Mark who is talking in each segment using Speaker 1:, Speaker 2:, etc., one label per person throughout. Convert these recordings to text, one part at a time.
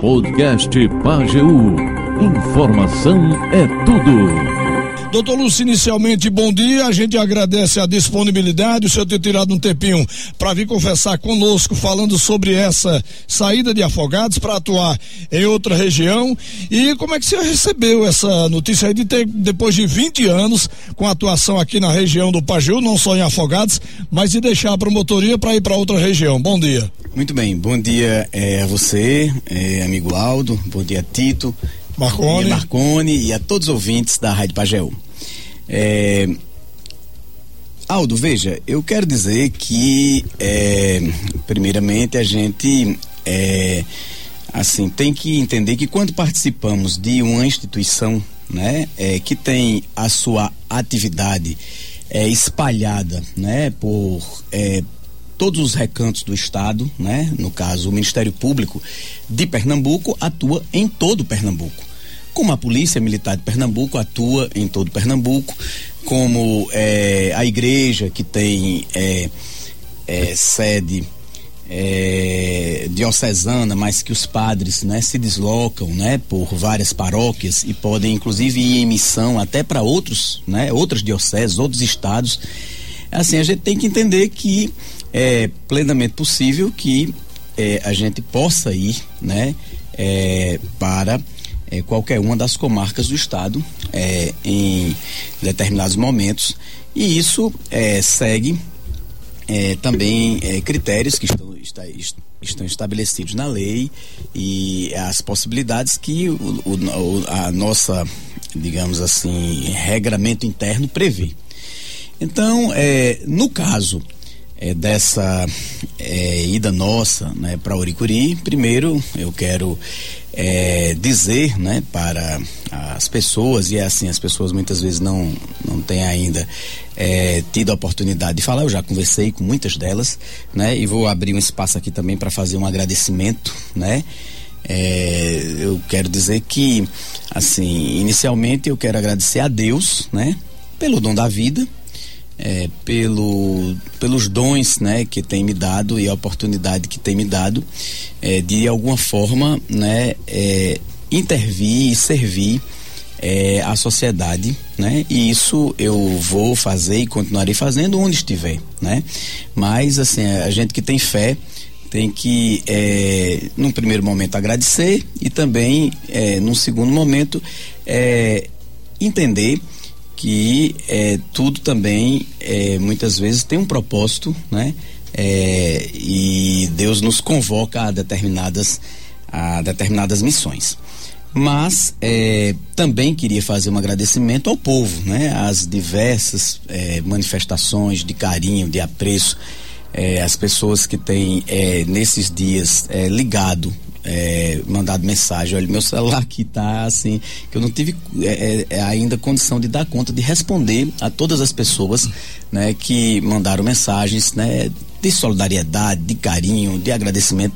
Speaker 1: Podcast Pageu. Informação é tudo.
Speaker 2: Doutor Lúcio, inicialmente, bom dia. A gente agradece a disponibilidade, o senhor ter tirado um tempinho para vir conversar conosco, falando sobre essa saída de afogados para atuar em outra região. E como é que o senhor recebeu essa notícia aí de ter, depois de 20 anos, com atuação aqui na região do Paju, não só em afogados, mas de deixar a promotoria para ir para outra região? Bom dia.
Speaker 3: Muito bem, bom dia é, a você, é, amigo Aldo, bom dia Tito,
Speaker 2: Marcone.
Speaker 3: Marcone e a todos os ouvintes da Rádio Pageu. É... Aldo, veja, eu quero dizer que, é, primeiramente, a gente é, assim tem que entender que quando participamos de uma instituição, né, é, que tem a sua atividade é, espalhada, né, por é, todos os recantos do estado, né, no caso o Ministério Público de Pernambuco atua em todo Pernambuco como a Polícia Militar de Pernambuco atua em todo Pernambuco, como é, a igreja que tem é, é, sede diocesana, mas que os padres né, se deslocam né, por várias paróquias e podem inclusive ir em missão até para outros, né, outras dioceses, outros estados. Assim, a gente tem que entender que é plenamente possível que a gente possa ir né, para é, qualquer uma das comarcas do estado é, em determinados momentos e isso é, segue é, também é, critérios que estão, está, estão estabelecidos na lei e as possibilidades que o, o, a nossa, digamos assim, regramento interno prevê. Então, é, no caso é, dessa é, ida nossa né, para Uricuri, primeiro eu quero é, dizer né, para as pessoas, e é assim, as pessoas muitas vezes não, não têm ainda é, tido a oportunidade de falar, eu já conversei com muitas delas, né, e vou abrir um espaço aqui também para fazer um agradecimento, né, é, eu quero dizer que, assim, inicialmente eu quero agradecer a Deus, né, pelo dom da vida, é, pelo, pelos dons né, que tem me dado e a oportunidade que tem me dado é, de alguma forma né, é, intervir e servir é, a sociedade, né? E isso eu vou fazer e continuarei fazendo onde estiver, né? Mas assim a gente que tem fé tem que, é, num primeiro momento, agradecer e também, é, num segundo momento, é, entender que é, tudo também é, muitas vezes tem um propósito, né? É, e Deus nos convoca a determinadas, a determinadas missões. Mas é, também queria fazer um agradecimento ao povo, né? As diversas é, manifestações de carinho, de apreço, é, as pessoas que têm nesses dias ligado é, mandado mensagem, olha, meu celular aqui tá assim, que eu não tive é, é, é, ainda condição de dar conta de responder a todas as pessoas, né, que mandaram mensagens, né, de solidariedade, de carinho, de agradecimento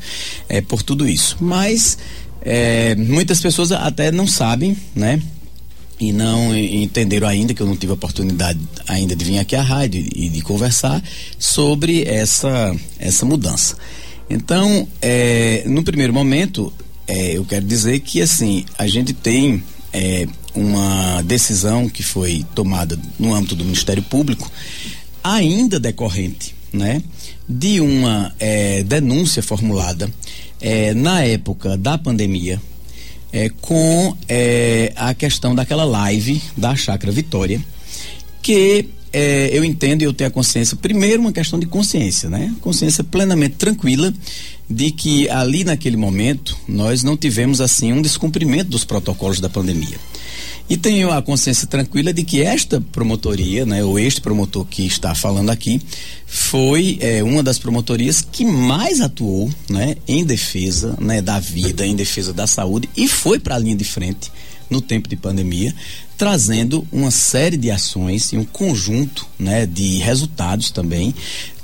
Speaker 3: é, por tudo isso. Mas é, muitas pessoas até não sabem, né, e não entenderam ainda que eu não tive oportunidade ainda de vir aqui à rádio e de conversar sobre essa essa mudança. Então, é, no primeiro momento, é, eu quero dizer que assim a gente tem é, uma decisão que foi tomada no âmbito do Ministério Público, ainda decorrente, né, de uma é, denúncia formulada é, na época da pandemia. É, com a questão daquela live da Chácara Vitória, que é, eu entendo e eu tenho a consciência, primeiro uma questão de consciência, né? Consciência plenamente tranquila de que ali naquele momento nós não tivemos assim um descumprimento dos protocolos da pandemia. E tenho a consciência tranquila de que esta promotoria, né, ou este promotor que está falando aqui, foi é, uma das promotorias que mais atuou, né, em defesa, né, da vida, em defesa da saúde e foi para a linha de frente no tempo de pandemia, trazendo uma série de ações e um conjunto né, de resultados também.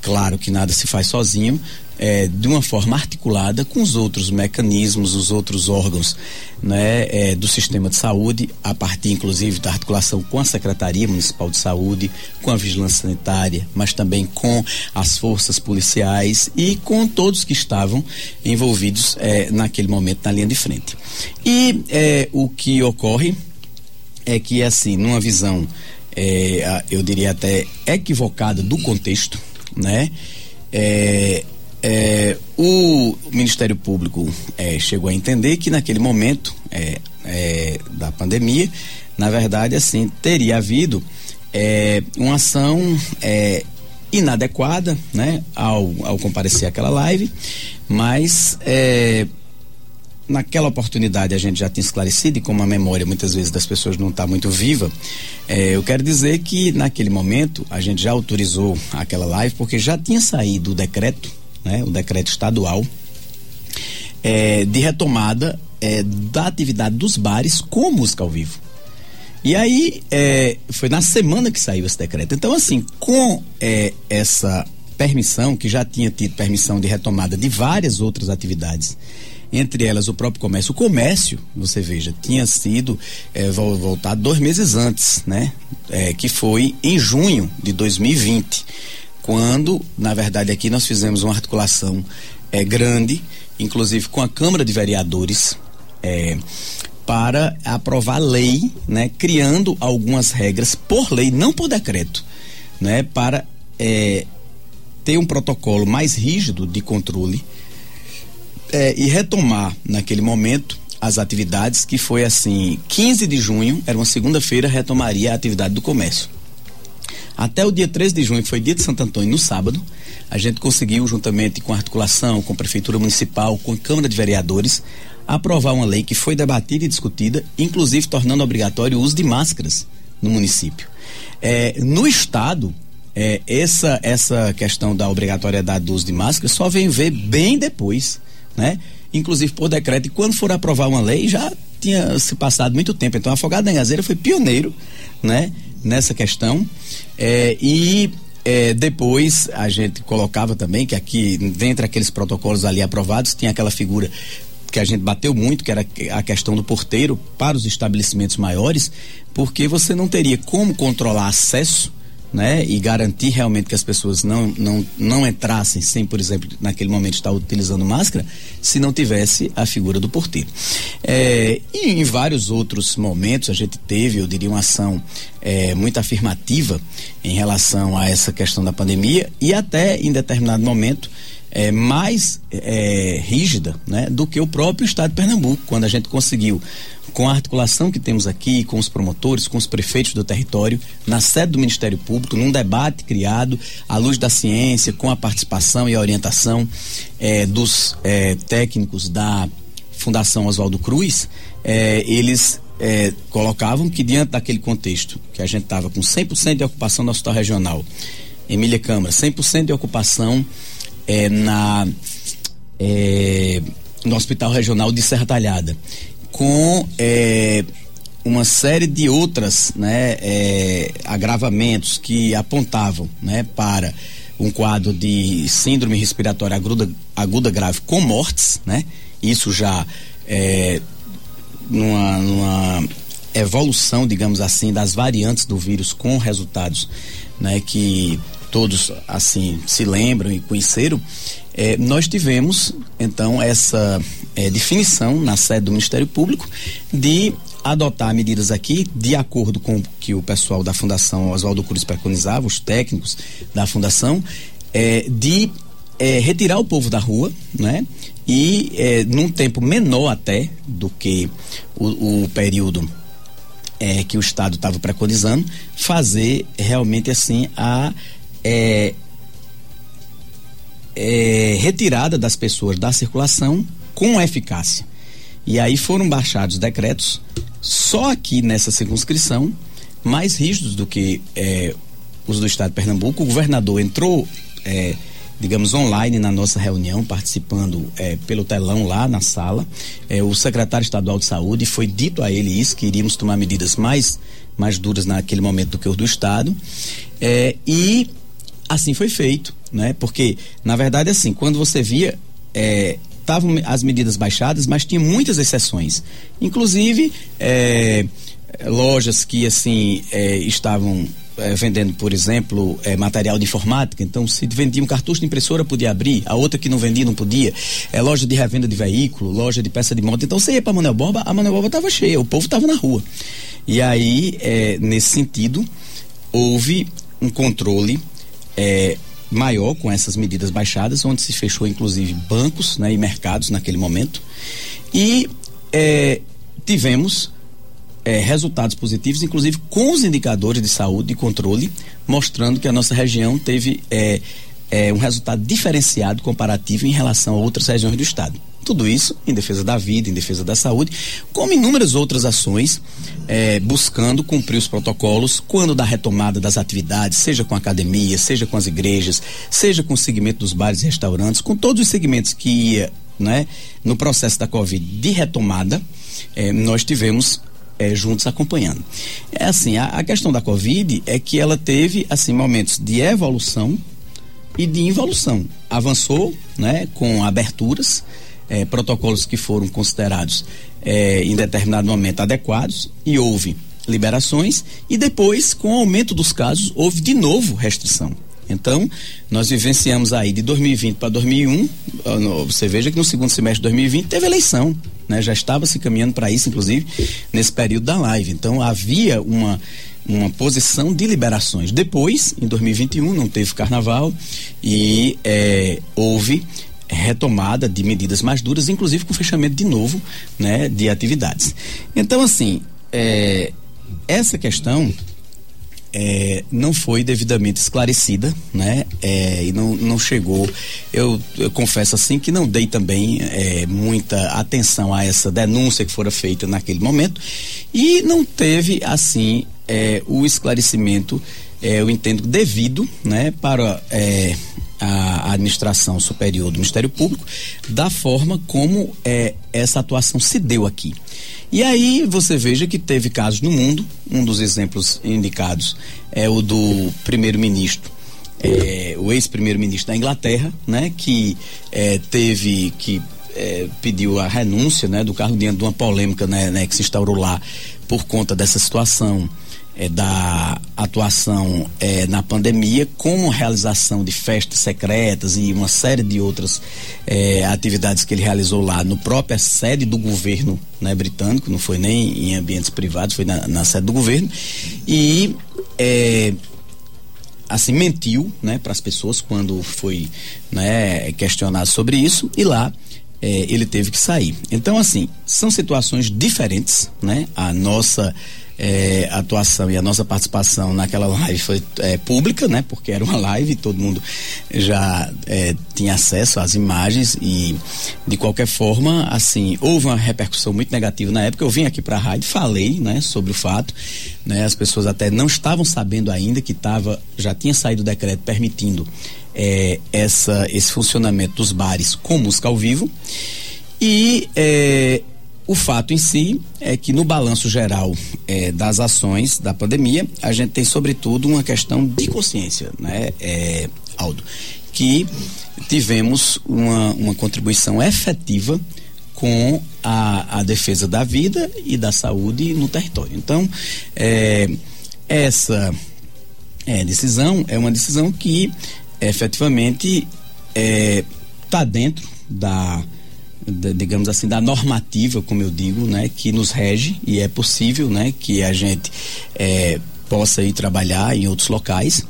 Speaker 3: Claro que nada se faz sozinho, é, de uma forma articulada com os outros mecanismos, os outros órgãos né, é, do sistema de saúde, a partir inclusive da articulação com a Secretaria Municipal de Saúde, com a Vigilância Sanitária, mas também com as forças policiais e com todos que estavam envolvidos é, naquele momento na linha de frente. E é, o que ocorre é que, assim, numa visão, é, eu diria até equivocada do contexto, né? É, é, o Ministério Público é, chegou a entender que naquele momento é, é da pandemia, na verdade, assim, teria havido uma ação inadequada, né, ao, ao comparecer àquela live, mas naquela oportunidade a gente já tinha esclarecido e como a memória muitas vezes das pessoas não está muito viva, é, eu quero dizer que naquele momento a gente já autorizou aquela live porque já tinha saído o decreto, né, o decreto estadual é, de retomada é, da atividade dos bares com música ao vivo. E aí foi na semana que saiu esse decreto. Então assim, com essa permissão que já tinha tido permissão de retomada de várias outras atividades entre elas o próprio comércio. O comércio, você veja, tinha sido é, voltado dois meses antes, né? É, que foi em junho de 2020, quando, na verdade, aqui nós fizemos uma articulação é, grande, inclusive com a Câmara de Vereadores, é, para aprovar lei, né? Criando algumas regras por lei, não por decreto, né? Para é, ter um protocolo mais rígido de controle é, e retomar naquele momento as atividades que foi assim 15 de junho era uma segunda-feira retomaria a atividade do comércio. Até o dia 13 de junho que foi dia de Santo Antônio no sábado a gente conseguiu juntamente com a articulação com a prefeitura municipal com a câmara de vereadores aprovar uma lei que foi debatida e discutida inclusive tornando obrigatório o uso de máscaras no município. É, no estado é, essa essa questão da obrigatoriedade do uso de máscaras só vem ver bem depois né? Inclusive por decreto, e quando for aprovar uma lei, já tinha se passado muito tempo. Então, Afogado da Engazeira foi pioneiro, né? Nessa questão. É, e é, depois a gente colocava também que aqui, dentre aqueles protocolos ali aprovados, tinha aquela figura que a gente bateu muito, que era a questão do porteiro para os estabelecimentos maiores, porque você não teria como controlar acesso né, e garantir realmente que as pessoas não, não, não entrassem sem, por exemplo, naquele momento estar utilizando máscara, se não tivesse a figura do porteiro. É, e em vários outros momentos a gente teve, eu diria, uma ação é, muito afirmativa em relação a essa questão da pandemia e até em determinado momento é, mais é, rígida né, do que o próprio Estado de Pernambuco, quando a gente conseguiu, com a articulação que temos aqui, com os promotores, com os prefeitos do território, na sede do Ministério Público, num debate criado à luz da ciência, com a participação e a orientação é, dos é, técnicos da Fundação Oswaldo Cruz, é, eles é, colocavam que diante daquele contexto, que a gente estava com 100% de ocupação no hospital regional, Emília Câmara, 100% de ocupação é, na, é, no Hospital Regional de Serra Talhada, com é, uma série de outras né, é, agravamentos que apontavam né, para um quadro de síndrome respiratória aguda, aguda grave com mortes, né? Isso já é, numa, numa evolução, digamos assim, das variantes do vírus com resultados, né? Que todos assim se lembram e conheceram, é, nós tivemos então essa é, definição na sede do Ministério Público de adotar medidas aqui de acordo com o que o pessoal da Fundação Oswaldo Cruz preconizava, os técnicos da Fundação, é, de é, retirar o povo da rua, né? E é, num tempo menor até do que o, o período é, que o Estado estava preconizando, fazer realmente assim a é, é, retirada das pessoas da circulação com eficácia. E aí foram baixados decretos, só aqui nessa circunscrição, mais rígidos do que é, os do estado de Pernambuco. O governador entrou, é, digamos, online na nossa reunião, participando é, pelo telão lá na sala. É, o secretário estadual de saúde foi dito a ele isso, que iríamos tomar medidas mais, mais duras naquele momento do que os do estado. É, e assim foi feito, né? Porque, na verdade, assim, quando você via. estavam as medidas baixadas, mas tinha muitas exceções. Inclusive, é, lojas que assim é, estavam é, vendendo, por exemplo, é, material de informática. Então, se vendia um cartucho de impressora, podia abrir. A outra que não vendia, não podia. É loja de revenda de veículo, loja de peça de moto. Então, você ia para Manuel Borba, a Manuel Borba estava cheia, o povo estava na rua. E aí, é, nesse sentido, houve um controle é, maior com essas medidas baixadas, onde se fechou, inclusive, bancos né, e mercados naquele momento. E é, tivemos é, resultados positivos, inclusive com os indicadores de saúde e controle, mostrando que a nossa região teve é, é, um resultado diferenciado comparativo em relação a outras regiões do estado. Tudo isso em defesa da vida, em defesa da saúde, como inúmeras outras ações, é, buscando cumprir os protocolos quando da retomada das atividades, seja com a academia, seja com as igrejas, seja com o segmento dos bares e restaurantes, com todos os segmentos que ia né, no processo da Covid de retomada, é, nós tivemos é, juntos acompanhando. É assim, a, a, questão da Covid é que ela teve assim momentos de evolução e de involução. Avançou, né, com aberturas, é, protocolos que foram considerados é, em determinado momento adequados e houve liberações e depois, com o aumento dos casos, houve de novo restrição. Então, nós vivenciamos aí de 2020 para 2001, você veja que no segundo semestre de 2020 teve eleição, né? Já estava se caminhando para isso, inclusive, nesse período da live. Então, havia uma uma posição de liberações. Depois, em 2021, não teve carnaval e é, houve retomada de medidas mais duras, inclusive com fechamento de novo, né, de atividades. Então, assim, é, essa questão é, não foi devidamente esclarecida, né? É, e não, não chegou. Eu, eu, confesso assim que não dei também é, muita atenção a essa denúncia que fora feita naquele momento e não teve assim é, o esclarecimento, é, eu entendo devido, né? Para é, a administração superior do Ministério Público da forma como essa atuação se deu aqui. E aí você veja que teve casos no mundo, um dos exemplos indicados é o do primeiro-ministro, é, o ex-primeiro-ministro da Inglaterra, né, que é, teve que é, pediu a renúncia né, do cargo diante de uma polêmica né, né, que se instaurou lá por conta dessa situação é, da atuação é, na pandemia, com realização de festas secretas e uma série de outras é, atividades que ele realizou lá no própria sede do governo né, britânico, não foi nem em ambientes privados, foi na, na sede do governo. E é, assim mentiu né, para as pessoas quando foi né, questionado sobre isso e lá é, ele teve que sair. Então, assim, são situações diferentes, né? A nossa é, atuação e a nossa participação naquela live foi é, pública, né? Porque era uma live, todo mundo já é, tinha acesso às imagens e de qualquer forma, assim, houve uma repercussão muito negativa na época. Eu vim aqui para a rádio, falei, né, sobre o fato, né? As pessoas até não estavam sabendo ainda que tava, já tinha saído o decreto permitindo é, essa esse funcionamento dos bares com música ao vivo e é, o fato em si é que no balanço geral é, das ações da pandemia, a gente tem sobretudo uma questão de consciência, né, é, Aldo? Que tivemos uma, uma contribuição efetiva com a, a defesa da vida e da saúde no território. Então, é, essa decisão é uma decisão que efetivamente está dentro da digamos assim, da normativa, como eu digo, né, que nos rege e é possível, né, que a gente é, possa ir trabalhar em outros locais.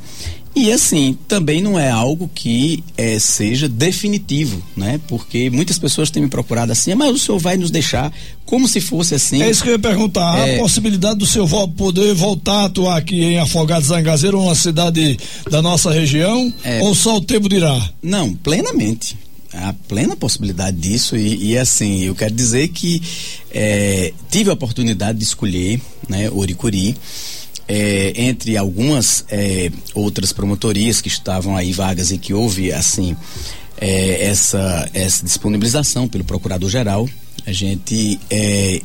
Speaker 3: E assim, também não é algo que é, seja definitivo, né? Porque muitas pessoas têm me procurado assim, mas o senhor vai nos deixar como se fosse assim.
Speaker 2: É isso que eu ia perguntar. É... A possibilidade do senhor poder voltar a atuar aqui em Afogados Zangazeiro, uma cidade da nossa região, é... ou só o tempo dirá?
Speaker 3: Não, plenamente a plena possibilidade disso e, e, assim eu quero dizer que é, tive a oportunidade de escolher né Oricuri é, entre algumas é, outras promotorias que estavam aí vagas e que houve assim é, essa essa disponibilização pelo procurador geral a gente é,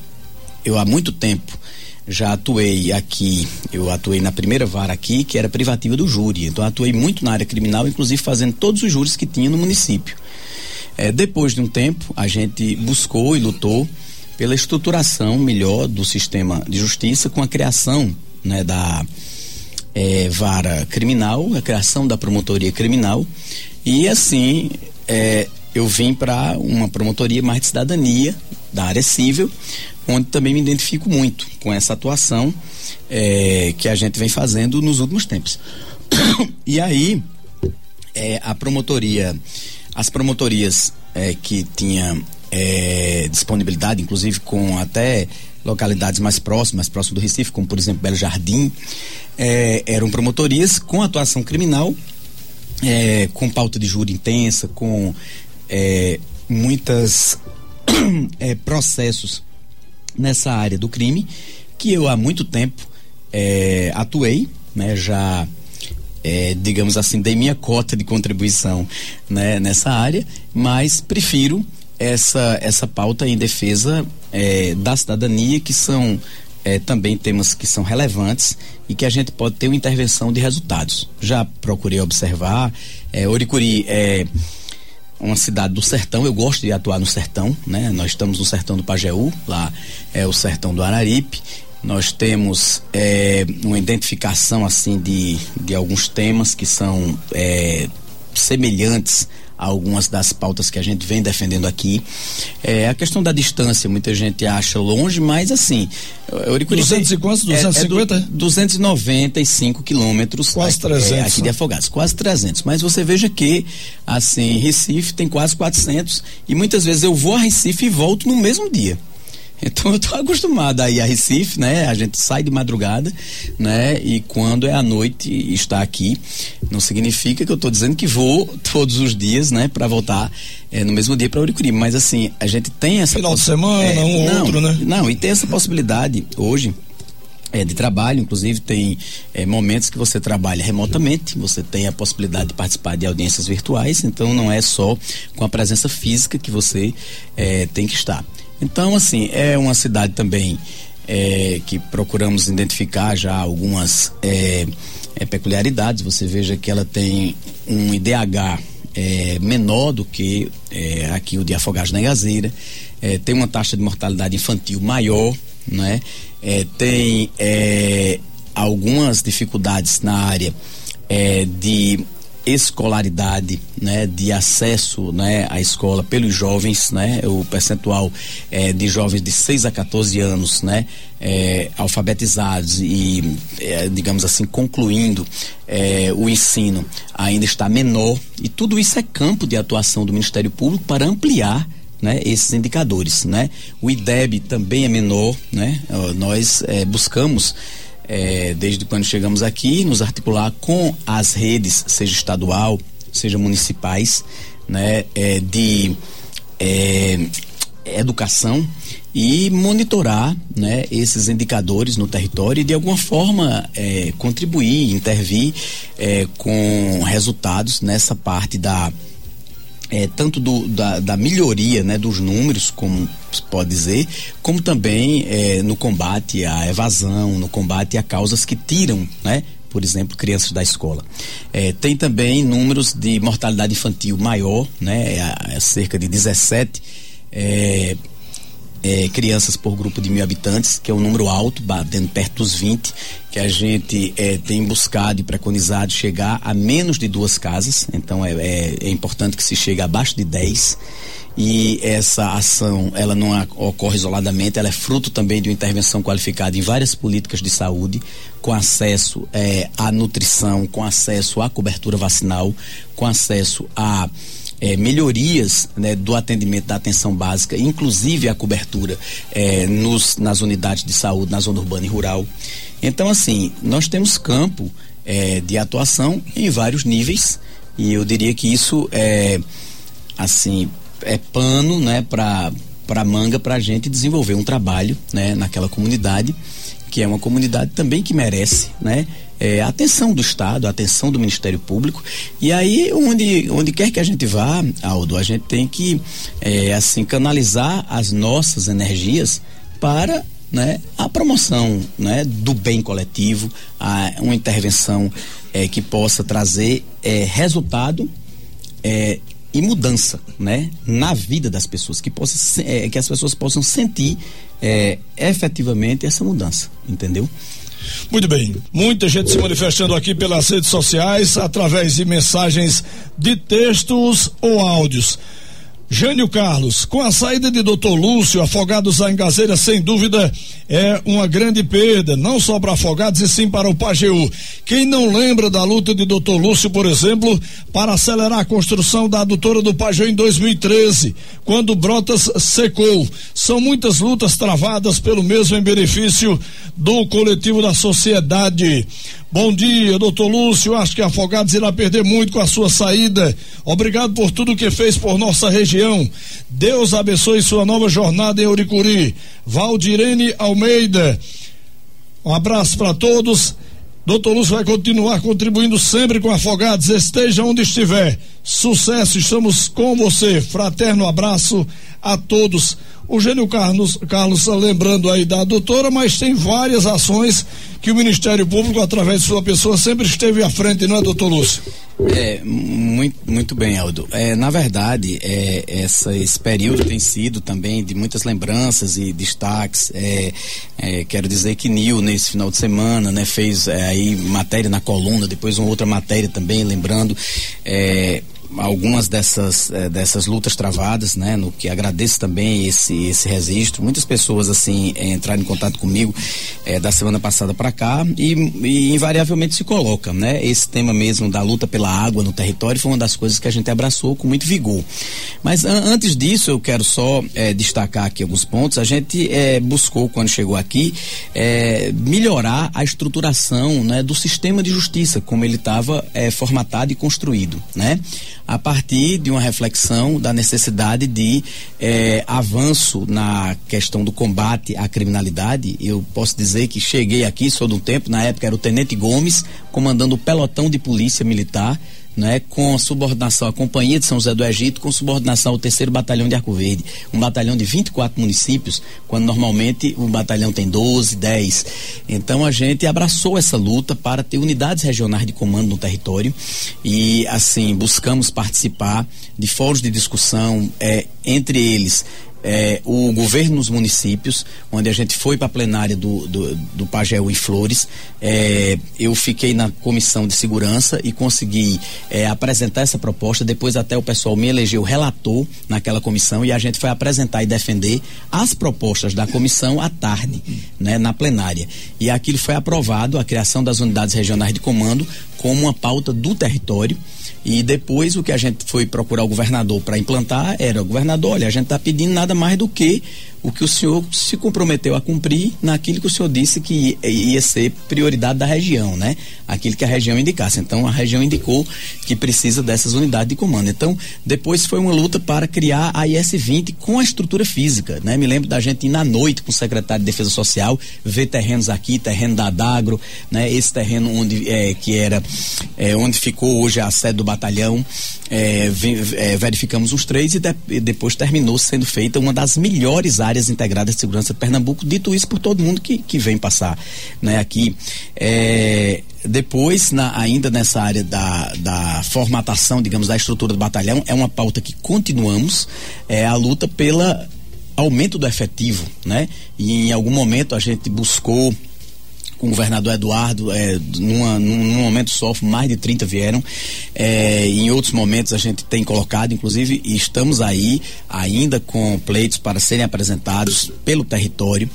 Speaker 3: eu há muito tempo já atuei aqui, eu atuei na primeira vara aqui, que era privativa do júri. Então atuei muito na área criminal, inclusive fazendo todos os júris que tinha no município. É, depois de um tempo, a gente buscou e lutou pela estruturação melhor do sistema de justiça com a criação né, da é, vara criminal, a criação da promotoria criminal e assim é, eu vim para uma promotoria mais de cidadania da área civil, onde também me identifico muito com essa atuação é, que a gente vem fazendo nos últimos tempos. e aí, é, a promotoria, as promotorias é, que tinha é, disponibilidade, inclusive com até localidades mais próximas, próximo do Recife, como por exemplo Belo Jardim, é, eram promotorias com atuação criminal, é, com pauta de júri intensa, com muitas processos nessa área do crime, que eu há muito tempo é, atuei, né, já é, digamos assim, dei minha cota de contribuição né, nessa área, mas prefiro essa, essa pauta em defesa é, da cidadania, que são é, também temas que são relevantes e que a gente pode ter uma intervenção de resultados. Já procurei observar, é, Oricuri é uma cidade do sertão, eu gosto de atuar no sertão, né? Nós estamos no sertão do Pajeú, lá é o sertão do Araripe. Nós temos é, uma identificação assim de, de alguns temas que são é, semelhantes algumas das pautas que a gente vem defendendo aqui. É, a questão da distância, muita gente acha longe, mas assim.
Speaker 2: Eurico 200 e quantos? 250? É, é
Speaker 3: 295 quilômetros.
Speaker 2: Quase 300. É,
Speaker 3: aqui de né? Afogados, quase 300. Mas você veja que, assim, Recife tem quase 400 e muitas vezes eu vou a Recife e volto no mesmo dia. Então eu estou acostumado a ir a Recife, né? A gente sai de madrugada, né? E quando é à noite está aqui, não significa que eu estou dizendo que vou todos os dias, né? Para voltar é, no mesmo dia para Uricuribe. Mas assim, a gente tem essa
Speaker 2: final de semana, é, um
Speaker 3: não,
Speaker 2: outro, né?
Speaker 3: Não, e tem essa possibilidade hoje. É, de trabalho, inclusive tem é, momentos que você trabalha remotamente, você tem a possibilidade de participar de audiências virtuais, então não é só com a presença física que você é, tem que estar. Então, assim, é uma cidade também é, que procuramos identificar já algumas é, é, peculiaridades. Você veja que ela tem um IDH é, menor do que é, aqui o de Afogados na Gazeira, é, tem uma taxa de mortalidade infantil maior, né? tem algumas dificuldades na área de escolaridade, né, de acesso, né, à escola pelos jovens, né, o percentual é, de jovens de 6 a 14 anos, né, é, alfabetizados e, é, digamos assim, concluindo é, o ensino ainda está menor e tudo isso é campo de atuação do Ministério Público para ampliar né, esses indicadores, né? O IDEB também é menor, né? Nós é, buscamos é, desde quando chegamos aqui, nos articular com as redes, seja estadual, seja municipais, né, é, de é, educação e monitorar né, esses indicadores no território e de alguma forma é, contribuir, intervir é, com resultados nessa parte da é, tanto do, da, da, melhoria né, dos números, como se pode dizer, como também é, no combate à evasão, no combate a causas que tiram, né, por exemplo, crianças da escola. É, tem também números de mortalidade infantil maior, né, é, é cerca de 17 é, crianças por grupo de mil habitantes, que é um número alto, batendo perto dos 20, que a gente é, tem buscado e preconizado chegar a menos de duas casas, então é, é, é importante que se chegue abaixo de 10 e essa ação ela não ocorre isoladamente, ela é fruto também de uma intervenção qualificada em várias políticas de saúde, com acesso é, à nutrição, com acesso à cobertura vacinal, com acesso a é, melhorias né, do atendimento da atenção básica, inclusive a cobertura é, nos, nas unidades de saúde, na zona urbana e rural. Então, assim, nós temos campo é, de atuação em vários níveis e eu diria que isso é, assim, é pano né, para manga para a gente desenvolver um trabalho né, naquela comunidade que é uma comunidade também que merece né, é, a atenção do Estado, a atenção do Ministério Público. E aí, onde, onde quer que a gente vá, Aldo, a gente tem que, é, assim, canalizar as nossas energias para né, a promoção né, do bem coletivo, a, uma intervenção é, que possa trazer é, resultado é, e mudança, né, na vida das pessoas, que possa é, que as pessoas possam sentir é, efetivamente essa mudança, entendeu?
Speaker 2: Muito bem, muita gente se manifestando aqui pelas redes sociais através de mensagens de textos ou áudios. Jânio Carlos, com a saída de Doutor Lúcio, Afogados em Gazeira, sem dúvida, é uma grande perda, não só para Afogados e sim para o Pajeú. Quem não lembra da luta de Doutor Lúcio, por exemplo, para acelerar a construção da adutora do Pajeú em 2013, quando Brotas secou. São muitas lutas travadas pelo mesmo em benefício do coletivo da sociedade. Bom dia, doutor Lúcio. Acho que Afogados irá perder muito com a sua saída. Obrigado por tudo que fez por nossa região. Deus abençoe sua nova jornada em Uricuri. Valdirene Almeida. Um abraço para todos. Doutor Lúcio vai continuar contribuindo sempre com Afogados, esteja onde estiver. Sucesso, estamos com você. Fraterno abraço a todos. O Gênio Carlos, Carlos lembrando aí da doutora, mas tem várias ações que o Ministério Público, através de sua pessoa, sempre esteve à frente, não é, doutor Lúcio?
Speaker 3: É, muito, muito bem, Aldo. É, na verdade, é, essa, esse período tem sido também de muitas lembranças e destaques. É, é, quero dizer que Nil, nesse final de semana, né, fez é, aí matéria na coluna, depois uma outra matéria também, lembrando é, algumas dessas, eh, dessas lutas travadas, né? No que agradeço também esse, esse registro. Muitas pessoas, assim, eh, entraram em contato comigo eh, da semana passada para cá e, e, invariavelmente se coloca, né? Esse tema mesmo da luta pela água no território foi uma das coisas que a gente abraçou com muito vigor. Mas an antes disso, eu quero só destacar aqui alguns pontos. A gente buscou, quando chegou aqui, melhorar a estruturação né, do sistema de justiça, como ele estava formatado e construído, né? A partir de uma reflexão da necessidade de eh, avanço na questão do combate à criminalidade. Eu posso dizer que cheguei aqui, sou um tempo, na época era o Tenente Gomes, comandando o pelotão de polícia militar né, com subordinação à Companhia de São José do Egito, com subordinação ao terceiro batalhão de Arco Verde, um batalhão de 24 municípios, quando normalmente o batalhão tem 12, 10. Então a gente abraçou essa luta para ter unidades regionais de comando no território e assim buscamos participar de fóruns de discussão, é, entre eles é, o governo nos municípios, onde a gente foi para a plenária do, do, do Pagel e Flores. É, eu fiquei na comissão de segurança e consegui é, apresentar essa proposta. Depois, até o pessoal me elegeu relator naquela comissão e a gente foi apresentar e defender as propostas da comissão à tarde, né, na plenária. E aquilo foi aprovado, a criação das unidades regionais de comando, como uma pauta do território. E depois o que a gente foi procurar o governador para implantar era, governador, olha, a gente está pedindo nada mais do que o que o senhor se comprometeu a cumprir naquilo que o senhor disse que ia ser prioridade da região, né? Aquilo que a região indicasse. Então a região indicou que precisa dessas unidades de comando. Então depois foi uma luta para criar a IS-20 com a estrutura física, né? Me lembro da gente ir na noite com o secretário de Defesa Social, ver terrenos aqui, terreno da Dagro, né? Esse terreno onde é, que era é, onde ficou hoje a sede do batalhão, é, é, verificamos os três e, de, e depois terminou sendo feita uma das melhores áreas áreas integradas de segurança de Pernambuco, dito isso por todo mundo que, que vem passar né, aqui. É, depois, na, ainda nessa área da, da formatação, digamos, da estrutura do batalhão, é uma pauta que continuamos, é a luta pela aumento do efetivo, né? E em algum momento a gente buscou com o governador Eduardo, é, numa, num, num, momento só, mais de 30 vieram. É, em outros momentos a gente tem colocado, inclusive, e estamos aí ainda com pleitos para serem apresentados pelo território.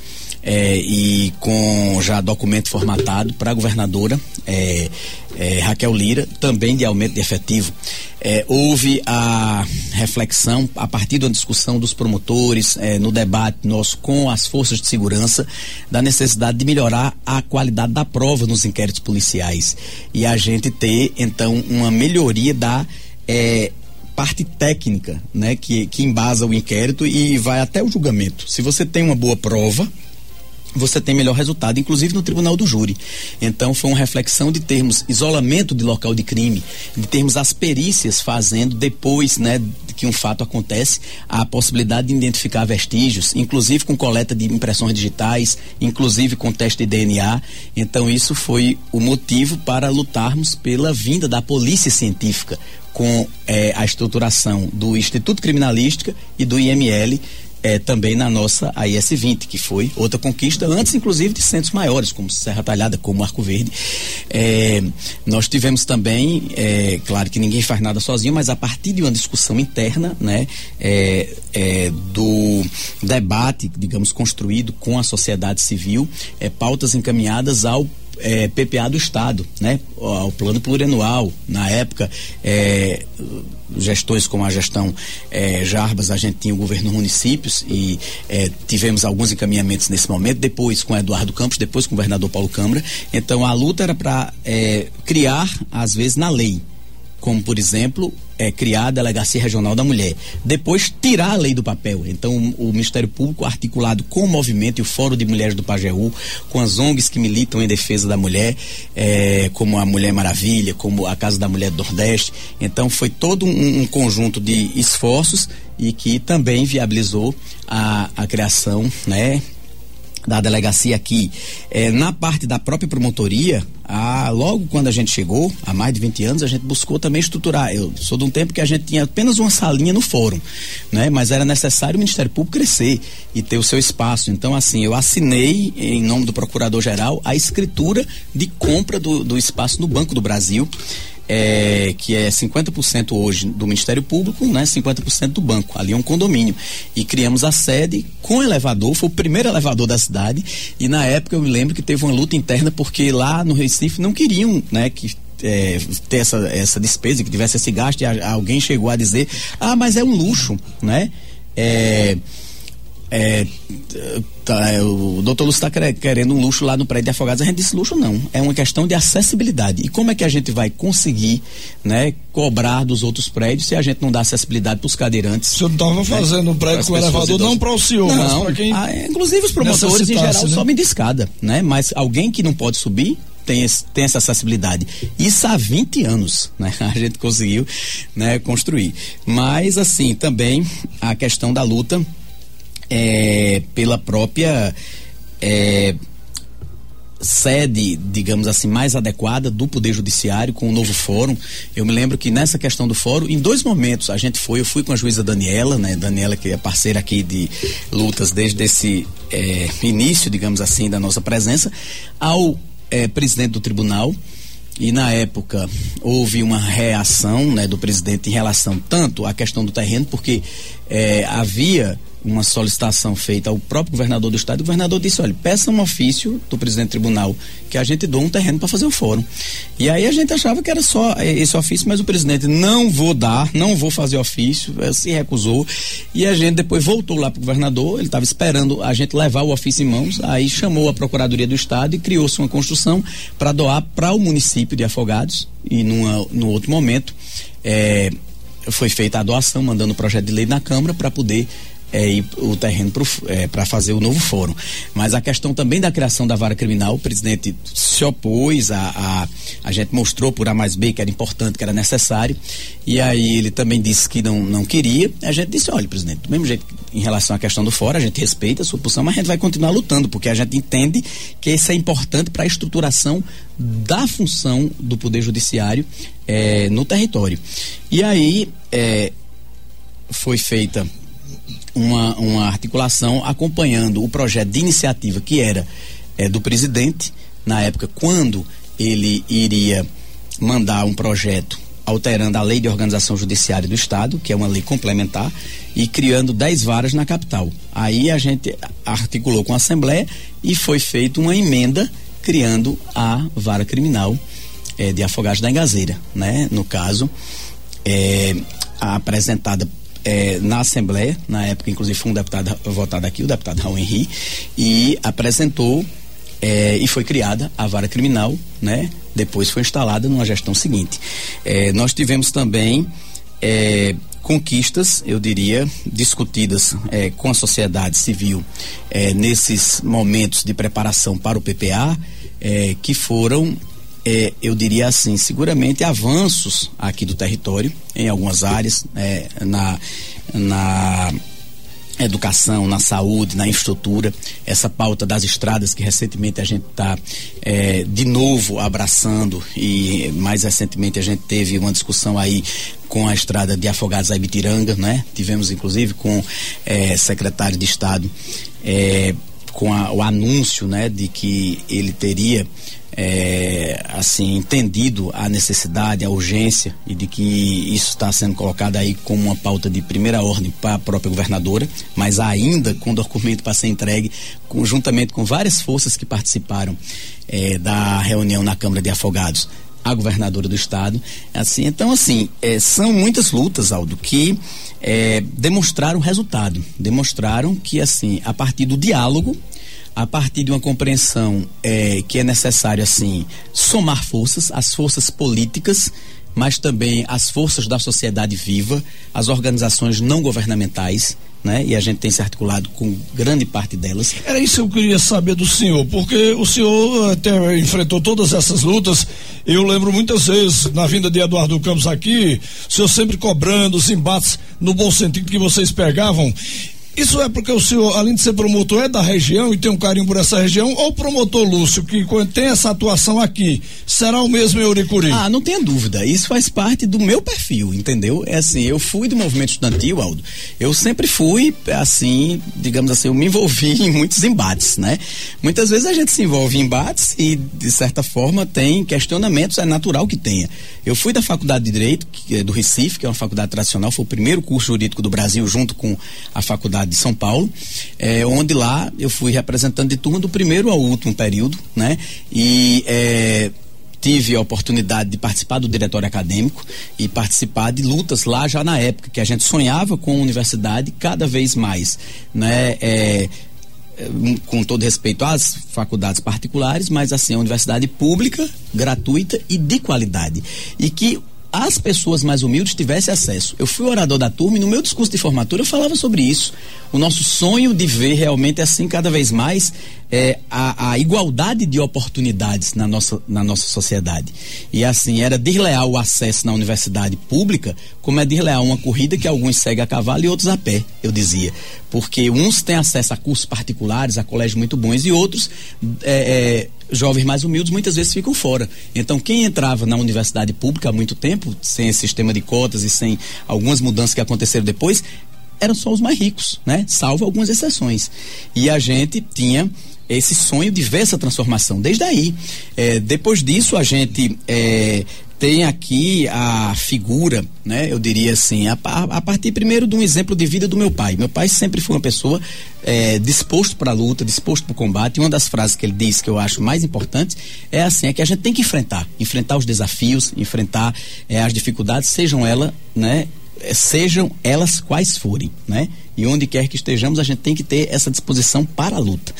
Speaker 3: É, e com já documento formatado para a governadora é, é, Raquel Lira, também de aumento de efetivo. É, houve a reflexão a partir da discussão dos promotores é, no debate nosso com as forças de segurança da necessidade de melhorar a qualidade da prova nos inquéritos policiais e a gente ter então uma melhoria da é, parte técnica, né, que, que embasa o inquérito e vai até o julgamento. Se você tem uma boa prova, você tem melhor resultado, inclusive no tribunal do júri. Então foi uma reflexão de termos isolamento de local de crime, de termos as perícias fazendo depois, né, que um fato acontece, a possibilidade de identificar vestígios, inclusive com coleta de impressões digitais, inclusive com teste de DNA. Então isso foi o motivo para lutarmos pela vinda da polícia científica com eh, a estruturação do Instituto Criminalística e do IML é, também na nossa AIS 20, que foi outra conquista, antes inclusive de centros maiores, como Serra Talhada, como Arco Verde. É, nós tivemos também, é, claro que ninguém faz nada sozinho, mas a partir de uma discussão interna, né, é, é, do debate, digamos, construído com a sociedade civil, é, pautas encaminhadas ao PPA do Estado, né? O plano plurianual. Na época, gestões como a gestão é, Jarbas, a gente tinha o governo municípios e é, tivemos alguns encaminhamentos nesse momento, depois com Eduardo Campos, depois com o governador Paulo Câmara. Então a luta era para é, criar, às vezes, na lei como por exemplo é, criar a Delegacia Regional da Mulher. Depois tirar a lei do papel. Então o, Ministério Público articulado com o movimento e o Fórum de Mulheres do Pajeú, com as ONGs que militam em defesa da mulher, é, como a Mulher Maravilha, como a Casa da Mulher do Nordeste. Então foi todo um, um conjunto de esforços e que também viabilizou a, a criação, né? Da delegacia aqui, é, na parte da própria promotoria, a, logo quando a gente chegou, há mais de 20 anos, a gente buscou também estruturar. Eu sou de um tempo que a gente tinha apenas uma salinha no fórum, né? Mas era necessário o Ministério Público crescer e ter o seu espaço. Então, assim, eu assinei, em nome do Procurador-Geral, a escritura de compra do, do espaço no Banco do Brasil é, que é 50% hoje do Ministério Público, né, 50% do banco. Ali é um condomínio. E criamos a sede com elevador, foi o primeiro elevador da cidade. E na época eu me lembro que teve uma luta interna porque lá no Recife não queriam, né, que é, ter essa, essa despesa, que tivesse esse gasto, e a, alguém chegou a dizer, ah, mas é um luxo, né? É, é, tá, é, o doutor Lúcio está querendo um luxo lá no prédio de Afogados. A gente disse luxo não. É uma questão de acessibilidade. E como é que a gente vai conseguir né, cobrar dos outros prédios se a gente não dá acessibilidade para os cadeirantes?
Speaker 2: O senhor estava né, fazendo um prédio com elevador não para o senhor, não, mas para quem.
Speaker 3: Ah, inclusive os promotores em geral né? sobem de escada, né? Mas alguém que não pode subir tem, esse, tem essa acessibilidade. Isso há 20 anos, né? A gente conseguiu né, construir. Mas, assim, também a questão da luta é, pela própria é, sede, digamos assim, mais adequada do Poder Judiciário com o novo fórum. Eu me lembro que nessa questão do fórum, em dois momentos a gente foi, eu fui com a juíza Daniela, né? Daniela que é parceira aqui de lutas desde esse é, início, digamos assim, da nossa presença, ao é, presidente do tribunal. E na época houve uma reação né, do presidente em relação tanto à questão do terreno, porque é, havia uma solicitação feita ao próprio governador do estado, o governador disse, olha, peça um ofício do presidente do tribunal que a gente doa um terreno para fazer o fórum. E aí a gente achava que era só eh, esse ofício, mas o presidente não vou dar, não vou fazer ofício, eh, se recusou. E a gente depois voltou lá para o governador, ele estava esperando a gente levar o ofício em mãos, aí chamou a Procuradoria do Estado e criou-se uma construção para doar para o município de Afogados. E numa, no outro momento, é, foi feita a doação, mandando o projeto de lei na Câmara para poder é, o terreno para é, fazer o novo fórum. Mas a questão também da criação da vara criminal, o presidente se opôs, a, a, a gente mostrou por A mais B que era importante, que era necessário, e aí ele também disse que não, não queria. A gente disse: olha, presidente, do mesmo jeito em relação à questão do fórum, a gente respeita a sua posição, mas a gente vai continuar lutando, porque a gente entende que isso é importante para a estruturação da função do Poder Judiciário é, no território. E aí é, foi feita uma, uma articulação acompanhando o projeto de iniciativa que era é, do presidente, na época, quando ele iria mandar um projeto alterando a lei de organização judiciária do Estado, que é uma lei complementar, e criando 10 varas na capital. Aí a gente articulou com a Assembleia e foi feita uma emenda criando a vara criminal é, de Afogados da Engazeira, né? No caso, é, apresentada é, na Assembleia, na época, inclusive, foi um deputado votado aqui, o deputado Raul Henri, e apresentou é, e foi criada a vara criminal, né? Depois foi instalada numa gestão seguinte. É, nós tivemos também, é, conquistas, eu diria, discutidas é, com a sociedade civil é, nesses momentos de preparação para o PPA, que foram, é, eu diria assim, seguramente avanços aqui do território, em algumas áreas, é, na, na educação, na saúde, na infraestrutura, essa pauta das estradas que recentemente a gente está é, de novo abraçando e mais recentemente a gente teve uma discussão aí com a estrada de Afogados a Ibitiranga, né? Tivemos inclusive com é, secretário de Estado é, com a, o anúncio, né, de que ele teria é, assim entendido a necessidade, a urgência e de que isso está sendo colocado aí como uma pauta de primeira ordem para a própria governadora, mas ainda com documento para ser entregue, conjuntamente com várias forças que participaram é, da reunião na Câmara de Afogados, a governadora do estado, assim, então assim é, são muitas lutas, Aldo, que é, demonstraram resultado, demonstraram que assim a partir do diálogo a partir de uma compreensão é, que é necessário assim somar forças, as forças políticas, mas também as forças da sociedade viva, as organizações não governamentais, né? E a gente tem se articulado com grande parte delas.
Speaker 2: Era isso que eu queria saber do senhor, porque o senhor até enfrentou todas essas lutas. Eu lembro muitas vezes, na vinda de Eduardo Campos aqui, o senhor sempre cobrando os embates no bom sentido que vocês pegavam. Isso é porque o senhor, além de ser promotor, é da região e tem um carinho por essa região, ou o promotor Lúcio, que tem essa atuação aqui, será o mesmo em Uricuri?
Speaker 3: Ah, não tenha dúvida. Isso faz parte do meu perfil, entendeu? É assim, eu fui do movimento estudantil, Aldo. Eu sempre fui, assim, digamos assim, eu me envolvi em muitos embates, né? Muitas vezes a gente se envolve em embates e, de certa forma, tem questionamentos, é natural que tenha. Eu fui da Faculdade de Direito, é do Recife, que é uma faculdade tradicional, foi o primeiro curso jurídico do Brasil, junto com a Faculdade de São Paulo, é, onde lá eu fui representante de turma do primeiro ao último período, né? E é, tive a oportunidade de participar do diretório acadêmico e participar de lutas lá já na época que a gente sonhava com a universidade cada vez mais, né? É, com todo respeito às faculdades particulares, mas assim, a universidade pública, gratuita e de qualidade. E que as pessoas mais humildes tivessem acesso. Eu fui orador da turma e no meu discurso de formatura eu falava sobre isso. O nosso sonho de ver realmente assim cada vez mais é, a, a, igualdade de oportunidades na nossa, na nossa sociedade. E assim, era desleal o acesso na universidade pública, como é desleal uma corrida que alguns seguem a cavalo e outros a pé, eu dizia. Porque uns têm acesso a cursos particulares, a colégios muito bons, e outros é, é, jovens mais humildes muitas vezes ficam fora. Então, quem entrava na universidade pública há muito tempo, sem esse sistema de cotas e sem algumas mudanças que aconteceram depois, eram só os mais ricos, né? Salvo algumas exceções. E a gente tinha esse sonho de ver essa transformação. Desde aí, é, depois disso, a gente é, tem aqui a figura, né? Eu diria assim, a, a, partir primeiro de um exemplo de vida do meu pai. Meu pai sempre foi uma pessoa é, disposto para a luta, disposto para o combate. E uma das frases que ele diz que eu acho mais importante é assim, é que a gente tem que enfrentar, enfrentar os desafios, enfrentar é, as dificuldades, sejam elas, né? É, sejam elas quais forem, né? E onde quer que estejamos, a gente tem que ter essa disposição para a luta.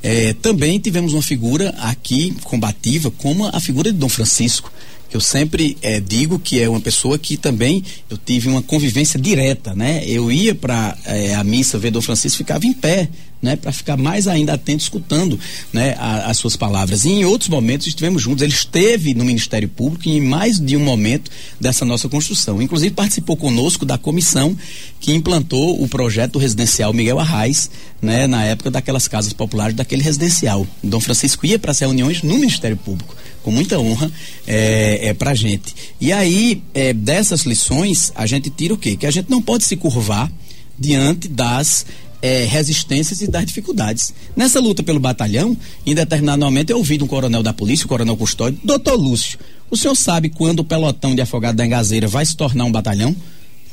Speaker 3: É, também tivemos uma figura aqui combativa, como a figura de Dom Francisco, eu sempre é, digo que é uma pessoa que também eu tive uma convivência direta, né? Eu ia para é, a missa ver Dom Francisco, ficava em pé, né? Para ficar mais ainda atento, escutando, né? A, as suas palavras. E em outros momentos estivemos juntos. Ele esteve no Ministério Público em mais de um momento dessa nossa construção. Inclusive participou conosco da comissão que implantou o projeto residencial Miguel Arraes, né? Na época daquelas casas populares daquele residencial. Dom Francisco ia para as reuniões no Ministério Público com muita honra é, é para gente. E aí, é, dessas lições, a gente tira o quê? Que a gente não pode se curvar diante das é, resistências e das dificuldades. Nessa luta pelo batalhão, em determinado momento eu ouvi de um coronel da polícia, o coronel Custódio, doutor Lúcio, o senhor sabe quando o pelotão de afogado da Engazeira vai se tornar um batalhão?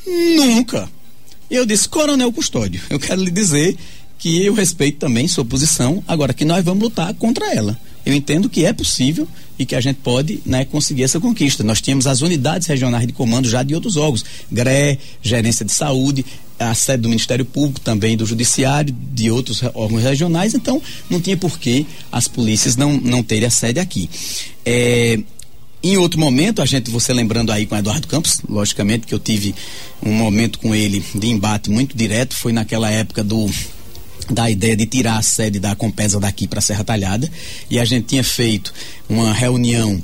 Speaker 3: Nunca. Eu disse, coronel Custódio, eu quero lhe dizer que eu respeito também sua posição, agora que nós vamos lutar contra ela eu entendo que é possível e que a gente pode né, conseguir essa conquista. Nós tínhamos as unidades regionais de comando já de outros órgãos, GRE, Gerência de Saúde, a sede do Ministério Público, também do Judiciário, de outros órgãos regionais, então não tinha por que as polícias não, não terem a sede aqui. É, em outro momento, a gente, você lembrando aí com Eduardo Campos, logicamente que eu tive um momento com ele de embate muito direto, foi naquela época do da ideia de tirar a sede da Compesa daqui para Serra Talhada. E a gente tinha feito uma reunião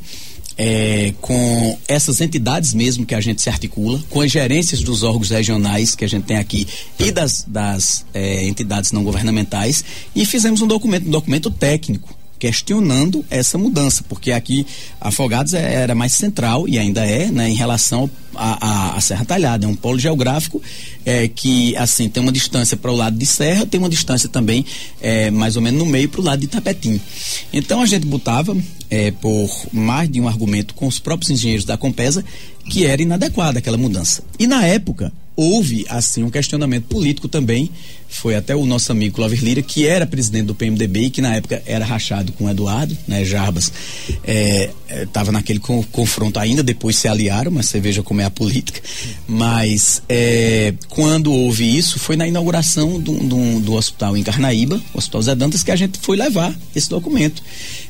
Speaker 3: é, com essas entidades mesmo que a gente se articula, com as gerências dos órgãos regionais que a gente tem aqui e das, das é, entidades não governamentais e fizemos um documento, um documento técnico questionando essa mudança, porque aqui Afogados é, era mais central e ainda é, né, em relação à Serra Talhada, é um polo geográfico é, que assim tem uma distância para o lado de Serra, tem uma distância também é, mais ou menos no meio para o lado de Tapetim. Então a gente botava é, por mais de um argumento com os próprios engenheiros da Compesa que era inadequada aquela mudança. E na época houve assim um questionamento político também foi até o nosso amigo Clover Lira que era presidente do PMDB e que na época era rachado com o Eduardo né Jarbas estava é, é, naquele co confronto ainda depois se aliaram mas você veja como é a política. Mas é, quando houve isso foi na inauguração do, do, do, hospital em Carnaíba o Hospital Zé Dantas que a gente foi levar esse documento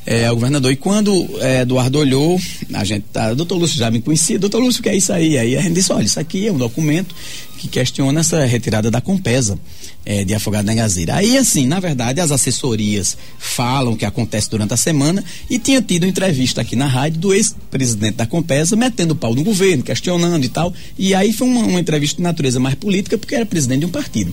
Speaker 3: é, ao governador. E quando é, Eduardo olhou a gente tá, doutor Lúcio já me conhecia doutor Lúcio o que é isso aí? Aí a gente disse olha isso aqui é um documento que questiona essa retirada da Compesa é, de Afogado da Gazeira. Aí, assim, na verdade, as assessorias falam o que acontece durante a semana e tinha tido entrevista aqui na rádio do ex-presidente da Compesa metendo pau no governo, questionando e tal. E aí foi uma, uma entrevista de natureza mais política, porque era presidente de um partido.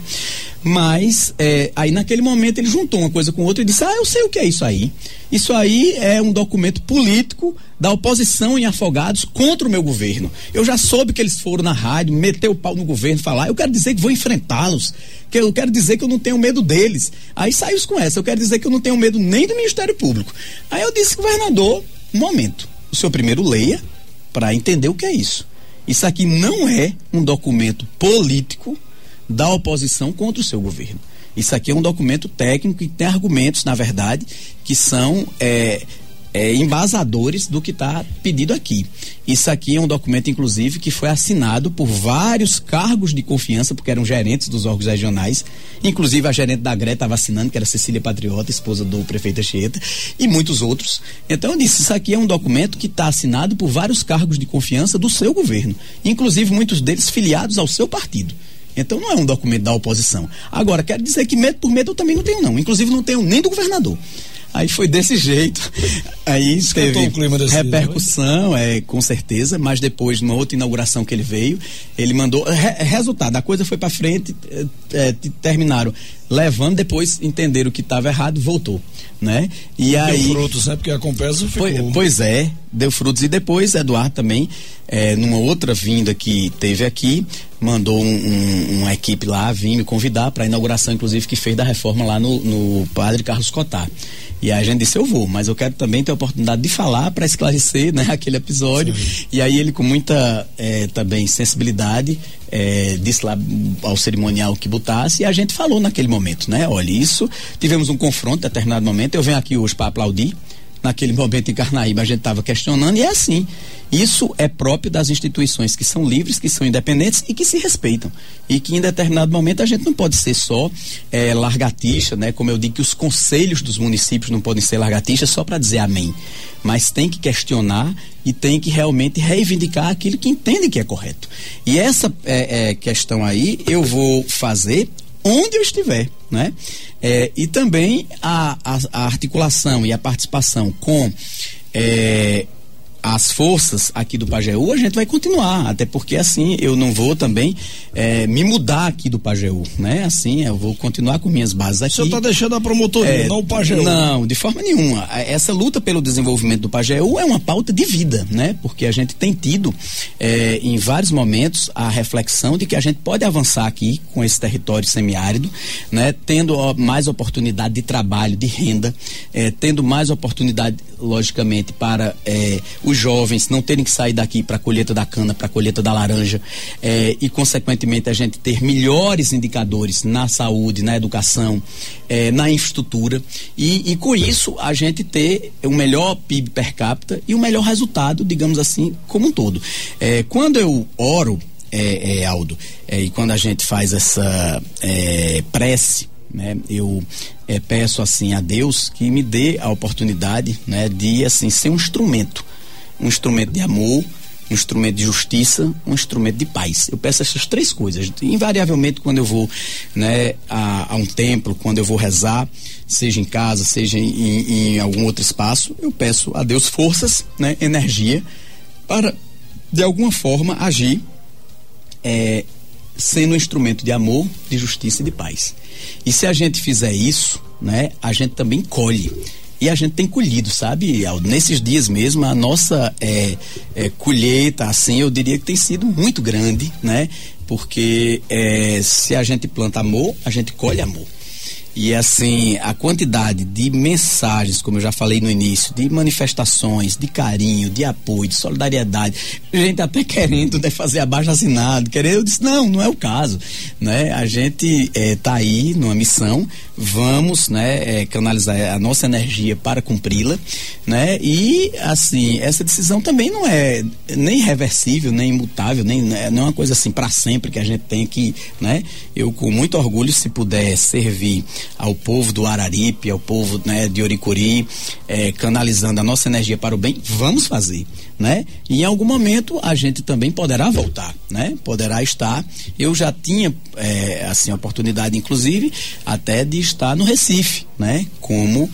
Speaker 3: Mas é, aí naquele momento ele juntou uma coisa com outra e disse: Ah, eu sei o que é isso aí. Isso aí é um documento político da oposição em Afogados contra o meu governo. Eu já soube que eles foram na rádio, meter o pau no governo, falar. Eu quero dizer que vou enfrentá-los. Que eu quero dizer que eu não tenho medo deles. Aí saiu com essa. Eu quero dizer que eu não tenho medo nem do Ministério Público. Aí eu disse, governador, um momento. O senhor primeiro leia para entender o que é isso. Isso aqui não é um documento político da oposição contra o seu governo. Isso aqui é um documento técnico que tem argumentos, na verdade, que são é, é, embasadores do que está pedido aqui. Isso aqui é um documento, inclusive, que foi assinado por vários cargos de confiança, porque eram gerentes dos órgãos regionais, inclusive a gerente da GRE estava assinando, que era Cecília Patriota, esposa do prefeito Anchieta, e muitos outros. Então eu disse, isso aqui é um documento que está assinado por vários cargos de confiança do seu governo, inclusive muitos deles filiados ao seu partido. Então não é um documento da oposição. Agora, quero dizer que medo por medo eu também não tenho, não. Inclusive não tenho nem do governador. Aí foi desse jeito. Aí Esquentou teve repercussão, dia, é, com certeza, mas depois, numa outra inauguração que ele veio, ele mandou. Re, resultado, a coisa foi para frente, é, é, terminaram levando, depois entenderam que estava errado, voltou, né? E deu aí
Speaker 2: frutos, né? Porque a compensa ficou.
Speaker 3: Foi, pois é, deu frutos e depois Eduardo também, é, numa outra vinda que teve aqui, mandou um, um, uma equipe lá vir me convidar para a inauguração, inclusive que fez da reforma lá no, no Padre Carlos Cotar. E aí a gente disse, eu vou, mas eu quero também ter a oportunidade de falar para esclarecer né, aquele episódio. Sim. E aí ele, com muita é, também sensibilidade, é, disse lá ao cerimonial que botasse, e a gente falou naquele momento, né? Olha, isso, tivemos um confronto em determinado momento, eu venho aqui hoje para aplaudir, naquele momento em Carnaíba a gente estava questionando, e é assim. Isso é próprio das instituições que são livres, que são independentes e que se respeitam. E que em determinado momento a gente não pode ser só é, largatixa, né? Como eu digo que os conselhos dos municípios não podem ser largatixas só para dizer amém. Mas tem que questionar e tem que realmente reivindicar aquilo que entende que é correto. E essa é, é, questão aí eu vou fazer onde eu estiver, né? É, e também a, a, a, articulação e a participação com é, as forças aqui do Pajeú, a gente vai continuar, até porque assim eu não vou também é, me mudar aqui do Pajeú, né? Assim, eu vou continuar com minhas bases aqui. O senhor
Speaker 2: está deixando a promotoria, é, não o Pajeú?
Speaker 3: Não, de forma nenhuma. Essa luta pelo desenvolvimento do Pajeú é uma pauta de vida, né? Porque a gente tem tido é, em vários momentos a reflexão de que a gente pode avançar aqui com esse território semiárido, né? Tendo mais oportunidade de trabalho, de renda, é, tendo mais oportunidade, logicamente, para é, os jovens não terem que sair daqui para a colheita da cana, para a colheita da laranja, é, e, consequentemente, a gente ter melhores indicadores na saúde, na educação, é, na infraestrutura, e, e, com isso a gente ter o um melhor PIB per capita e o um melhor resultado, digamos assim, como um todo. É, quando eu oro, Aldo, e quando a gente faz essa prece, né, eu é, peço assim a Deus que me dê a oportunidade né, de assim ser um instrumento um instrumento de amor, um instrumento de justiça, um instrumento de paz. Eu peço essas três coisas. Invariavelmente, quando eu vou né, a, a um templo, quando eu vou rezar, seja em casa, seja em, em, algum outro espaço, eu peço a Deus forças, né, energia, para, de alguma forma, agir é, sendo um instrumento de amor, de justiça e de paz. E se a gente fizer isso, né, a gente também colhe e a gente tem colhido, sabe? Nesses dias mesmo, a nossa é, é, colheita, assim, eu diria que tem sido muito grande, né? Porque é, se a gente planta amor, a gente colhe amor. E assim, a quantidade de mensagens, como eu já falei no início, de manifestações, de carinho, de apoio, de solidariedade, gente até querendo né, fazer abaixo assinado, querendo, eu disse, não, não é o caso, né? A gente está eh, aí numa missão, vamos, né, é, canalizar a nossa energia para cumpri-la, né? E assim, essa decisão também não é nem reversível, nem imutável, nem né, não é uma coisa assim para sempre que a gente tem que, né? Eu com muito orgulho se puder servir ao povo do Araripe, ao povo né, de Oricuri, é, canalizando a nossa energia para o bem, vamos fazer, né? E em algum momento a gente também poderá voltar, né? Poderá estar. Eu já tinha é, assim oportunidade, inclusive, até de estar no Recife, né? Como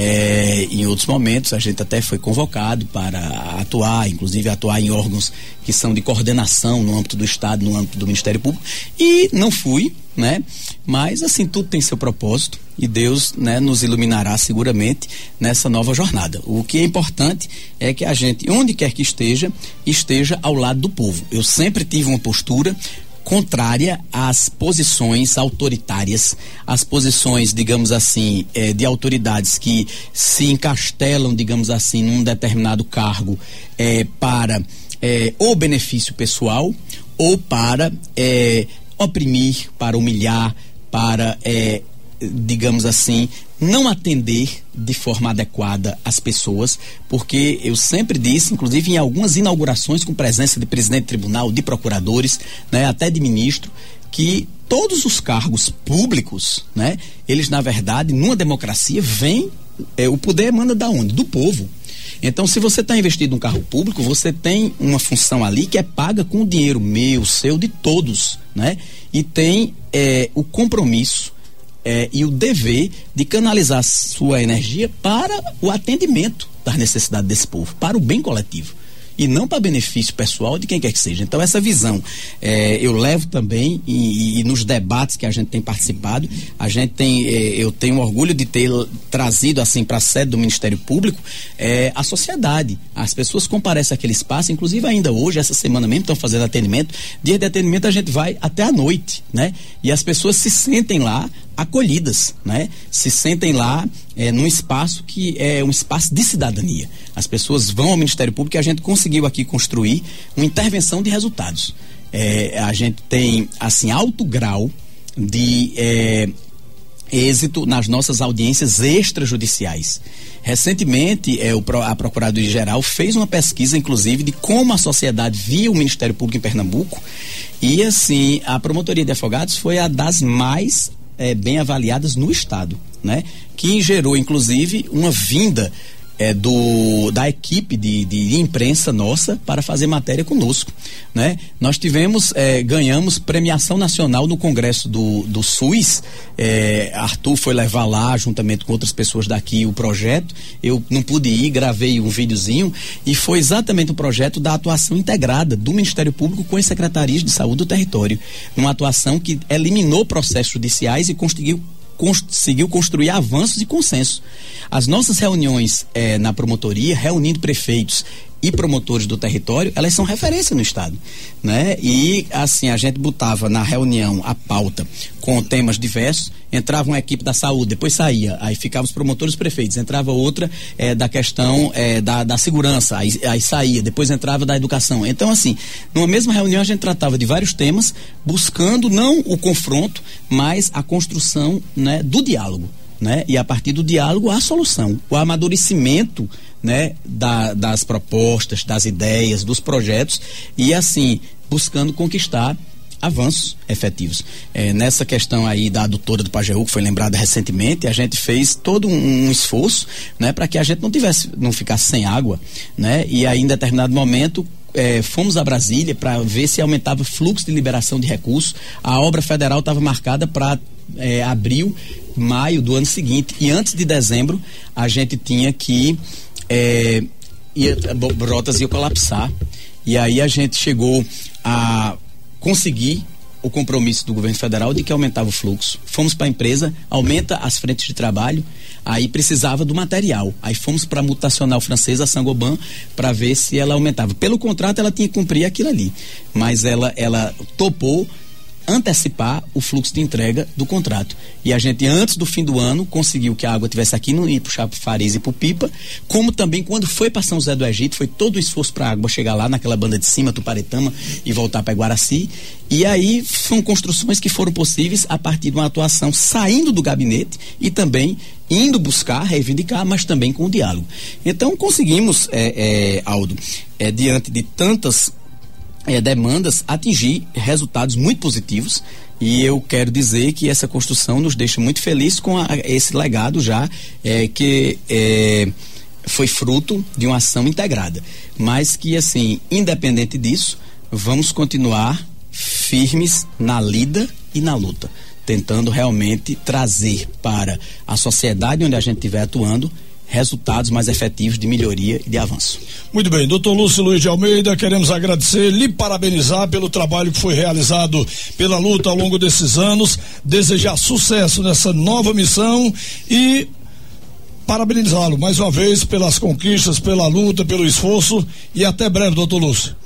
Speaker 3: é, em outros momentos a gente até foi convocado para atuar, inclusive atuar em órgãos que são de coordenação no âmbito do Estado, no âmbito do Ministério Público, e não fui, né? Mas assim, tudo tem seu propósito e Deus, né, nos iluminará seguramente nessa nova jornada. O que é importante é que a gente, onde quer que esteja, esteja ao lado do povo. Eu sempre tive uma postura contrária às posições autoritárias, às posições, digamos assim, eh, de autoridades que se encastelam, digamos assim, num determinado cargo eh, para eh, ou benefício pessoal ou para oprimir, para humilhar, para digamos assim, não atender de forma adequada as pessoas, porque eu sempre disse, inclusive em algumas inaugurações com presença de presidente de tribunal, de procuradores, né, até de ministro, que todos os cargos públicos, né, eles na verdade, numa democracia, vêm, é, o poder emana da onde? Do povo. Então, se você está investido em um carro público, você tem uma função ali que é paga com o dinheiro meu, seu, de todos, né? E tem é, o compromisso é, e o dever de canalizar sua energia para o atendimento das necessidades desse povo, para o bem coletivo e não para benefício pessoal de quem quer que seja. Então, essa visão é, eu levo também e, e, nos debates que a gente tem participado, a gente tem, é, eu tenho orgulho de ter trazido assim para a sede do Ministério Público é, a sociedade. As pessoas comparecem àquele espaço, inclusive ainda hoje, essa semana mesmo, estão fazendo atendimento. Dia de atendimento a gente vai até a noite, né? E as pessoas se sentem lá acolhidas, né? Se sentem lá é, num espaço que é um espaço de cidadania. As pessoas vão ao Ministério Público e a gente conseguiu aqui construir uma intervenção de resultados. É, a gente tem, assim, alto grau de é, êxito nas nossas audiências extrajudiciais. Recentemente, é, o, a Procuradoria-Geral fez uma pesquisa, inclusive, de como a sociedade via o Ministério Público em Pernambuco. E, assim, a Promotoria de Afogados foi a das mais é, bem avaliadas no Estado, né? Que gerou, inclusive, uma vinda é, do, da equipe de, de, imprensa nossa para fazer matéria conosco. Né? Nós tivemos, é, ganhamos premiação nacional no Congresso do, do SUS. É, Arthur foi levar lá, juntamente com outras pessoas daqui, o projeto. Eu não pude ir, gravei um videozinho e foi exatamente o projeto da atuação integrada do Ministério Público com as secretarias de saúde do território. Uma atuação que eliminou processos judiciais e conseguiu conseguiu construir avanços e consenso. As nossas reuniões eh, na promotoria, reunindo prefeitos e promotores do território, elas são referência no estado, né? E assim a gente botava na reunião a pauta com temas diversos, entrava uma equipe da saúde, depois saía, aí ficavam os promotores e prefeitos, entrava outra é, da questão é, da, da segurança, aí, aí saía, depois entrava da educação. Então assim, numa mesma reunião a gente tratava de vários temas, buscando não o confronto, mas a construção, né, do diálogo, né? E a partir do diálogo a solução, o amadurecimento né, da, das propostas, das ideias, dos projetos e assim buscando conquistar avanços efetivos. É, nessa questão aí da adutora do Pajeú, que foi lembrada recentemente, a gente fez todo um, um esforço, né, para que a gente não tivesse, não ficasse sem água, né, e aí em determinado momento é, fomos a Brasília para ver se aumentava o fluxo de liberação de recursos. A obra federal estava marcada para é, abril, maio do ano seguinte. E antes de dezembro, a gente tinha que. É, ia, Brotas ia colapsar. E aí a gente chegou a conseguir o compromisso do governo federal de que aumentava o fluxo. Fomos para a empresa, aumenta as frentes de trabalho, aí precisava do material. Aí fomos para a mutacional francesa, a Sangoban, para ver se ela aumentava. Pelo contrato, ela tinha que cumprir aquilo ali, mas ela, ela topou antecipar o fluxo de entrega do contrato. E a gente, antes do fim do ano, conseguiu que a água tivesse aqui, não ia para Fariz e para Pipa, como também quando foi para São José do Egito, foi todo o esforço para a água chegar lá naquela banda de cima, Tuparetama, e voltar para Guaraci. E aí são construções que foram possíveis a partir de uma atuação saindo do gabinete e também indo buscar, reivindicar, mas também com o diálogo. Então conseguimos, é, é, Aldo, é, diante de tantas é, demandas, atingir resultados muito positivos. E eu quero dizer que essa construção nos deixa muito felizes com a, esse legado já é, que é, foi fruto de uma ação integrada. Mas que, assim, independente disso, vamos continuar firmes na lida e na luta, tentando realmente trazer para a sociedade onde a gente estiver atuando resultados mais efetivos de melhoria e de avanço.
Speaker 2: Muito bem, doutor Lúcio Luiz de Almeida, queremos agradecer, lhe parabenizar pelo trabalho que foi realizado pela luta ao longo desses anos, desejar sucesso nessa nova missão e parabenizá-lo mais uma vez pelas conquistas, pela luta, pelo esforço e até breve, doutor Lúcio.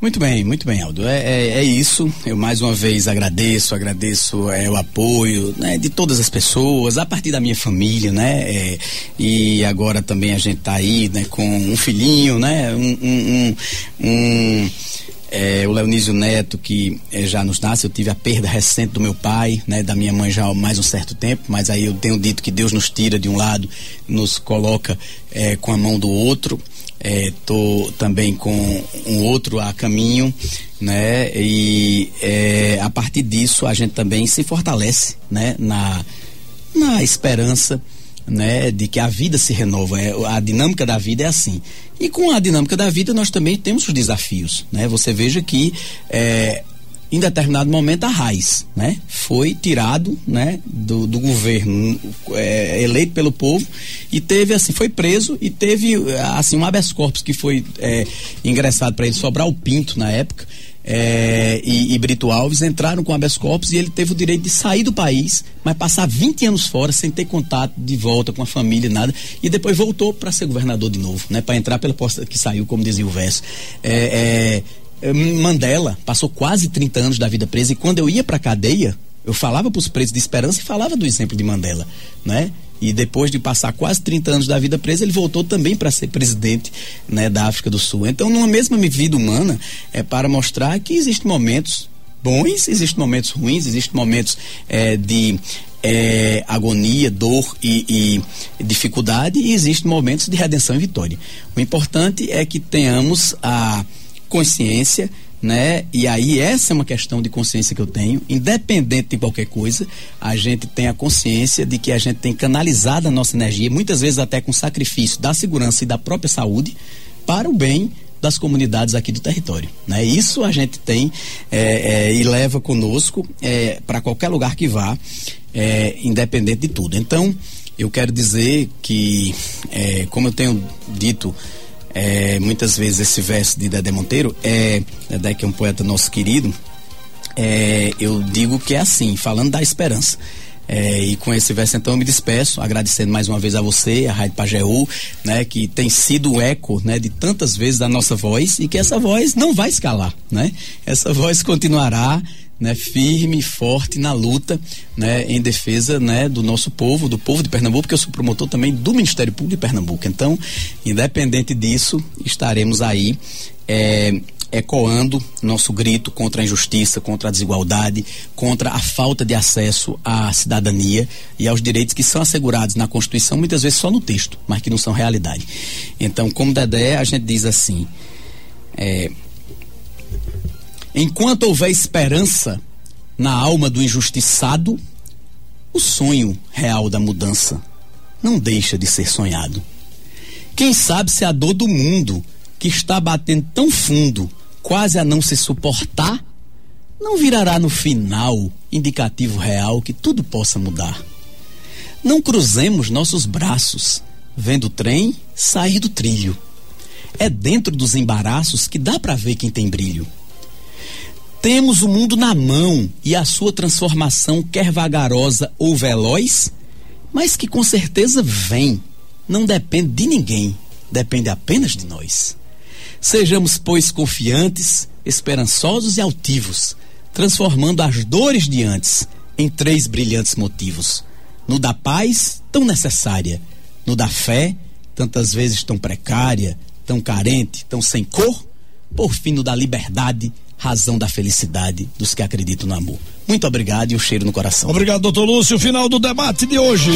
Speaker 3: Muito bem, muito bem, Aldo. É, é, é, isso. Eu mais uma vez agradeço, agradeço é, o apoio né, de todas as pessoas, a partir da minha família, né? É, e agora também a gente está aí né, com um filhinho, né? Um, um, um, um é, o Leonísio Neto, que é, já nos nasce, eu tive a perda recente do meu pai, né, da minha mãe já há mais um certo tempo, mas aí eu tenho dito que Deus nos tira de um lado, nos coloca com a mão do outro estou é, também com um outro a caminho, né? E é, a partir disso a gente também se fortalece, né? Na, na esperança, né? De que a vida se renova. É, a dinâmica da vida é assim. E com a dinâmica da vida nós também temos os desafios, né? Você veja que é, em determinado momento a raiz, né? Foi tirado, né? Do, do governo é, eleito pelo povo e teve assim, foi preso e teve assim um habeas corpus que foi é, ingressado para ele sobrar o Pinto na época é, e, e, Brito Alves entraram com habeas corpus e ele teve o direito de sair do país, mas passar 20 anos fora sem ter contato de volta com a família nada e depois voltou para ser governador de novo, né? Para entrar pela porta que saiu, como dizia o verso. É, é, Mandela passou quase 30 anos da vida presa e quando eu ia para cadeia, eu falava para os presos de esperança e falava do exemplo de Mandela, né? E depois de passar quase 30 anos da vida presa, ele voltou também para ser presidente né, da África do Sul. Então, numa mesma vida humana, é para mostrar que existem momentos bons, existem momentos ruins, existem momentos é, de é, agonia, dor e, e, dificuldade, e existem momentos de redenção e vitória. O importante é que tenhamos a consciência, né? E aí essa é uma questão de consciência que eu tenho, independente de qualquer coisa, a gente tem a consciência de que a gente tem canalizado a nossa energia, muitas vezes até com sacrifício da segurança e da própria saúde, para o bem das comunidades aqui do território. Né? Isso a gente tem é, é, e leva conosco é, para qualquer lugar que vá, é, independente de tudo. Então, eu quero dizer que, é, como eu tenho dito é, muitas vezes esse verso de Dedé Monteiro, é, Dedé que é um poeta nosso querido, é, eu digo que é assim, falando da esperança. É, e com esse verso então eu me despeço, agradecendo mais uma vez a você, a Rádio Pajeú, né, que tem sido o eco, né, de tantas vezes da nossa voz e que essa voz não vai escalar, né? Essa voz continuará né, firme e forte na luta né, em defesa né, do nosso povo, do povo de Pernambuco, porque eu sou promotor também do Ministério Público de Pernambuco. Então, independente disso, estaremos aí é, ecoando nosso grito contra a injustiça, contra a desigualdade, contra a falta de acesso à cidadania e aos direitos que são assegurados na Constituição, muitas vezes só no texto, mas que não são realidade. Então, como Dedé, a gente diz assim. É, Enquanto houver esperança na alma do injustiçado, o sonho real da mudança não deixa de ser sonhado. Quem sabe se a dor do mundo, que está batendo tão fundo, quase a não se suportar, não virará no final indicativo real que tudo possa mudar. Não cruzemos nossos braços, vendo o trem sair do trilho. É dentro dos embaraços que dá para ver quem tem brilho. Temos o mundo na mão e a sua transformação, quer vagarosa ou veloz, mas que com certeza vem. Não depende de ninguém, depende apenas de nós. Sejamos, pois, confiantes, esperançosos e altivos, transformando as dores de antes em três brilhantes motivos: no da paz, tão necessária, no da fé, tantas vezes tão precária, tão carente, tão sem cor, por fim no da liberdade, razão da felicidade dos que acreditam no amor. Muito obrigado e um cheiro no coração.
Speaker 2: Obrigado, doutor Lúcio. Final do debate de hoje.